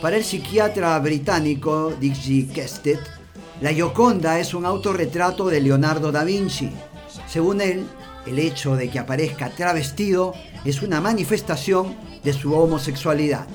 Para el psiquiatra británico Dick G. Kestet, la Gioconda es un autorretrato de Leonardo da Vinci. Según él, el hecho de que aparezca travestido es una manifestación de su homosexualidad.